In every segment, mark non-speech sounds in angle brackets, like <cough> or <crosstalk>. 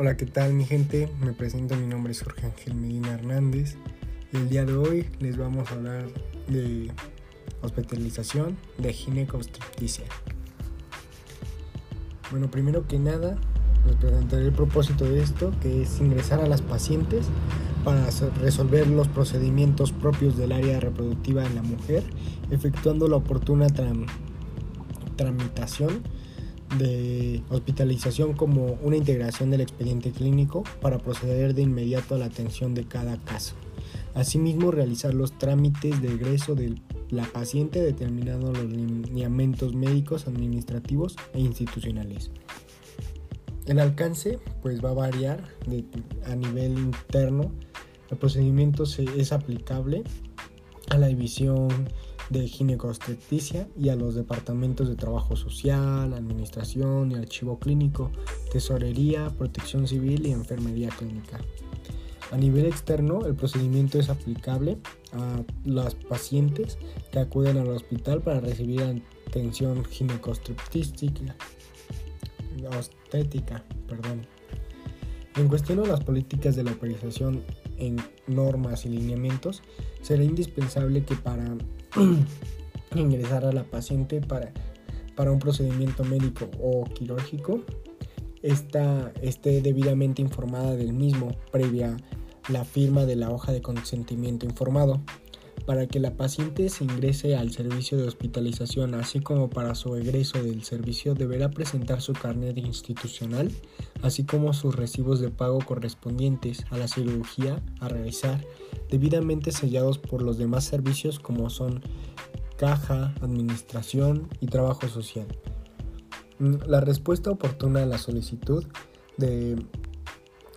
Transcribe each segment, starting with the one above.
Hola, ¿qué tal mi gente? Me presento, mi nombre es Jorge Ángel Medina Hernández y el día de hoy les vamos a hablar de hospitalización de ginecostricticia. Bueno, primero que nada, les presentaré el propósito de esto, que es ingresar a las pacientes para resolver los procedimientos propios del área reproductiva en la mujer, efectuando la oportuna tramitación de hospitalización como una integración del expediente clínico para proceder de inmediato a la atención de cada caso. Asimismo, realizar los trámites de egreso de la paciente determinando los lineamientos médicos, administrativos e institucionales. El alcance pues va a variar a nivel interno. El procedimiento es aplicable a la división de ginecobstetricia y a los departamentos de trabajo social, administración y archivo clínico, tesorería, protección civil y enfermería clínica. A nivel externo, el procedimiento es aplicable a las pacientes que acuden al hospital para recibir atención ginecobstétrica. Perdón. En cuestión a las políticas de la operación en normas y lineamientos, será indispensable que para <clears throat> ingresar a la paciente para, para un procedimiento médico o quirúrgico esta, esté debidamente informada del mismo previa la firma de la hoja de consentimiento informado. Para que la paciente se ingrese al servicio de hospitalización, así como para su egreso del servicio, deberá presentar su carnet institucional, así como sus recibos de pago correspondientes a la cirugía a realizar, debidamente sellados por los demás servicios como son caja, administración y trabajo social. La respuesta oportuna a la solicitud de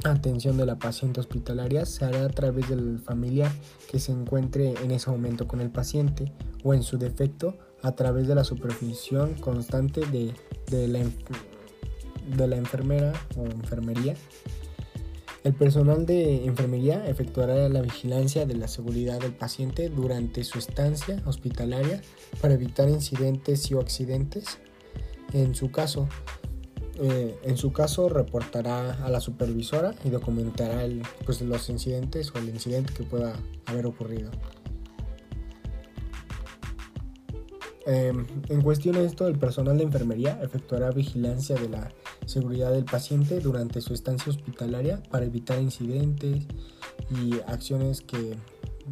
atención de la paciente hospitalaria se hará a través del familiar que se encuentre en ese momento con el paciente o en su defecto a través de la supervisión constante de, de, la, de la enfermera o enfermería. El personal de enfermería efectuará la vigilancia de la seguridad del paciente durante su estancia hospitalaria para evitar incidentes y o accidentes. En su caso, eh, en su caso reportará a la supervisora y documentará pues, los incidentes o el incidente que pueda haber ocurrido. Em, en cuestión de esto, el personal de enfermería efectuará vigilancia de la seguridad del paciente durante su estancia hospitalaria para evitar incidentes y acciones que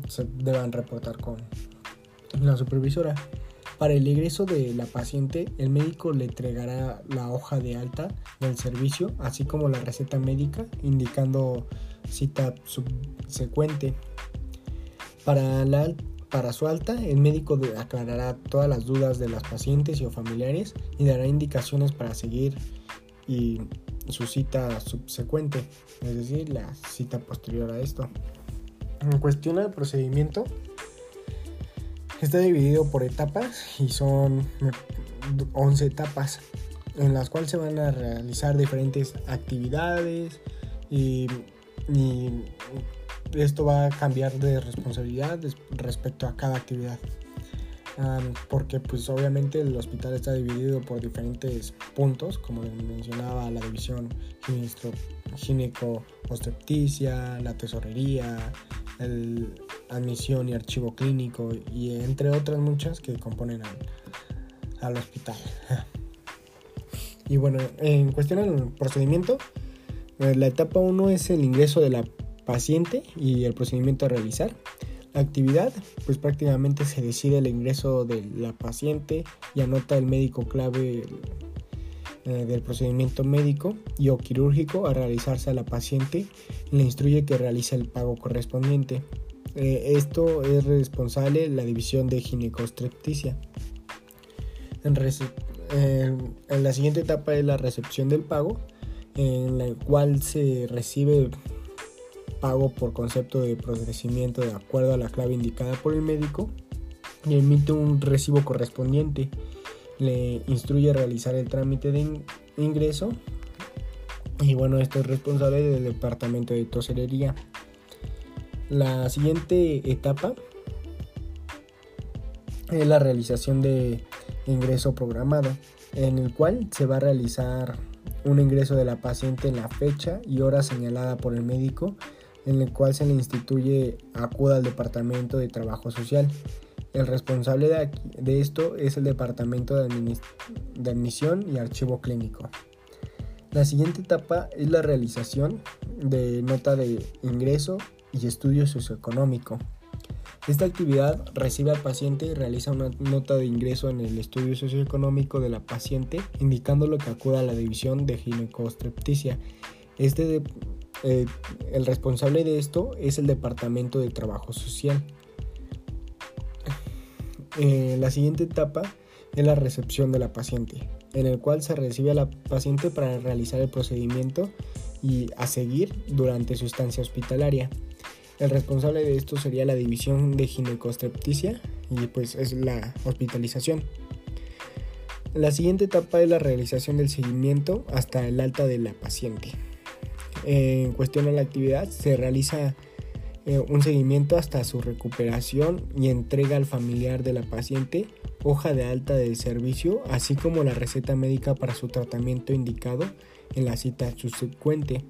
se deban reportar con la supervisora. Para el egreso de la paciente, el médico le entregará la hoja de alta del servicio, así como la receta médica, indicando cita subsecuente. Para, la, para su alta, el médico aclarará todas las dudas de las pacientes y o familiares y dará indicaciones para seguir y su cita subsecuente, es decir, la cita posterior a esto. En cuestión del procedimiento, Está dividido por etapas y son 11 etapas en las cuales se van a realizar diferentes actividades y, esto va a cambiar de responsabilidad respecto a cada actividad. Porque pues obviamente el hospital está dividido por diferentes puntos, como mencionaba la división gineco obstetricia, la tesorería, el admisión y archivo clínico y entre otras muchas que componen al, hospital. <laughs> Y bueno, en cuestión del procedimiento, eh, la etapa 1 es el ingreso de la paciente y el procedimiento a realizar. Actividad, pues prácticamente se decide el ingreso de la paciente y anota el médico clave eh, del procedimiento médico y o quirúrgico a realizarse a la paciente le instruye que realice el pago correspondiente. Eh, esto es responsable la división de ginecostrepticia. En, en, la siguiente etapa es la recepción del pago, en la cual se recibe pago por concepto de procedimiento de acuerdo a la clave indicada por el médico y emite un recibo correspondiente. Le instruye a realizar el trámite de ingreso y bueno, esto es responsable del departamento de toserería. La siguiente etapa es la realización de ingreso programado, en el cual se va a realizar un ingreso de la paciente en la fecha y hora señalada por el médico en el cual se le instituye acuda al Departamento de Trabajo Social. El responsable de, esto es el Departamento de, Admisión y Archivo Clínico. La siguiente etapa es la realización de nota de ingreso y estudio socioeconómico. Esta actividad recibe al paciente y realiza una nota de ingreso en el estudio socioeconómico de la paciente, indicándolo que acuda a la división de ginecostrepticia. Este eh, el responsable de esto es el Departamento de Trabajo Social. Eh, la siguiente etapa es la recepción de la paciente, en el cual se recibe a la paciente para realizar el procedimiento y a seguir durante su estancia hospitalaria. El responsable de esto sería la división de ginecostrepticia y pues es la hospitalización. La siguiente etapa es la realización del seguimiento hasta el alta de la paciente. En cuestión a la actividad se realiza eh, un seguimiento hasta su recuperación y entrega al familiar de la paciente hoja de alta del servicio, así como la receta médica para su tratamiento indicado en la cita subsecuente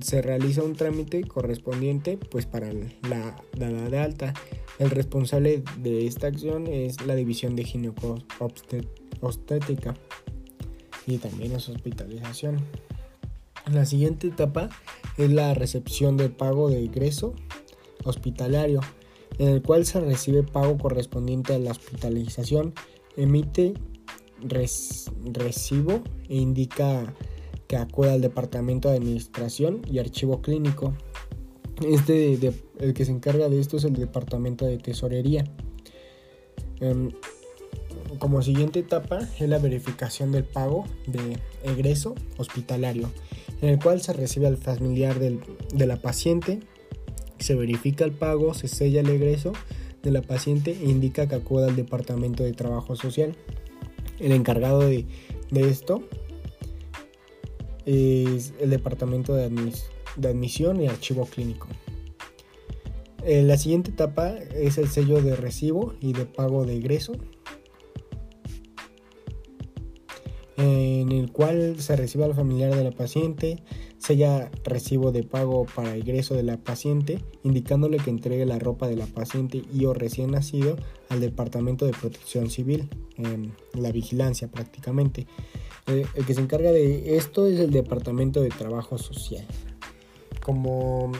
se realiza un trámite correspondiente pues para la dada de alta. El responsable de esta acción es la división de obstétrica y también es hospitalización. La siguiente etapa es la recepción del pago de ingreso hospitalario, en el cual se recibe pago correspondiente a la hospitalización, emite recibo e indica que acude al Departamento de Administración y Archivo Clínico. Este el que se encarga de esto es el Departamento de Tesorería. Em, como siguiente etapa es la verificación del pago de egreso hospitalario, en el cual se recibe al familiar de la paciente, se verifica el pago, se sella el egreso de la paciente e indica que acude al Departamento de Trabajo Social. El encargado de, de esto es el Departamento de, Admisión y Archivo Clínico. Eh, la siguiente etapa es el sello de recibo y de pago de egreso, cual se recibe al familiar de la paciente, sella recibo de pago para egreso de la paciente, indicándole que entregue la ropa de la paciente y o recién nacido al Departamento de Protección Civil, la vigilancia prácticamente. Eh, el que se encarga de esto es el Departamento de Trabajo Social. Como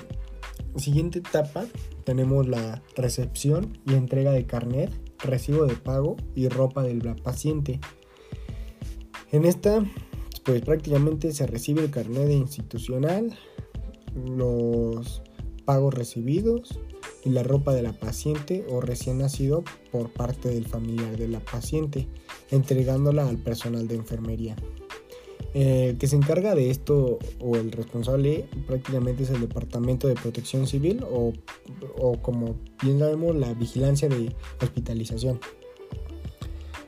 siguiente etapa tenemos la recepción y entrega de carnet, recibo de pago y ropa del paciente. En esta, pues prácticamente se recibe el carnet institucional, los pagos recibidos y la ropa de la paciente o recién nacido por parte del familiar de la paciente, entregándola al personal de enfermería. El que se encarga de esto o el responsable prácticamente es el Departamento de Protección Civil o, o como bien sabemos la vigilancia de hospitalización.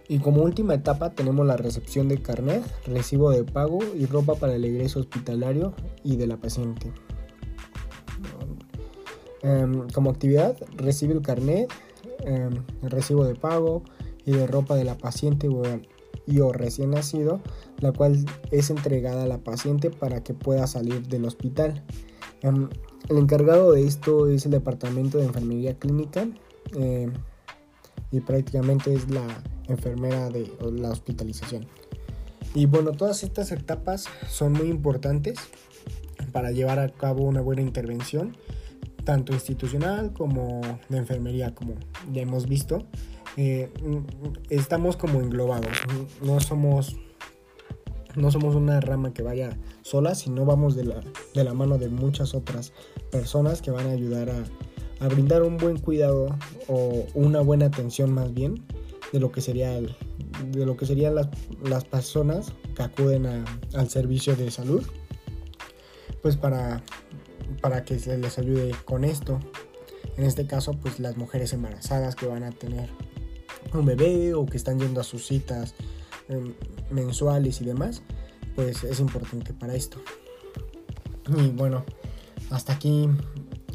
Y como última etapa tenemos la recepción de carnet, recibo de pago y ropa para el egreso hospitalario y de la paciente. Em, como actividad, recibe el carnet, em, el recibo de pago y de ropa de la paciente y o recién nacido, la cual es entregada a la paciente para que pueda salir del hospital. Em, el encargado de esto es el departamento de enfermería clínica y prácticamente es la enfermera de la hospitalización. Y bueno, todas estas etapas son muy importantes para llevar a cabo una buena intervención tanto institucional como de enfermería, como ya hemos visto. Eh, estamos como englobados, no somos, no somos una rama que vaya sola, sino vamos de la, de la mano de muchas otras personas que van a ayudar a, a brindar un buen cuidado o una buena atención más bien de lo que sería de lo que serían las, las personas que acuden al servicio de salud pues para para que se les ayude con esto. En este caso, pues las mujeres embarazadas que van a tener un bebé o que están yendo a sus citas em, mensuales y demás, pues es importante para esto. Y bueno, hasta aquí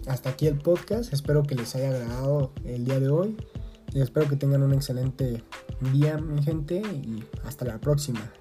hasta aquí el podcast. Espero que les haya agradado el día de hoy. Y espero que tengan un excelente día, mi gente, y hasta la próxima.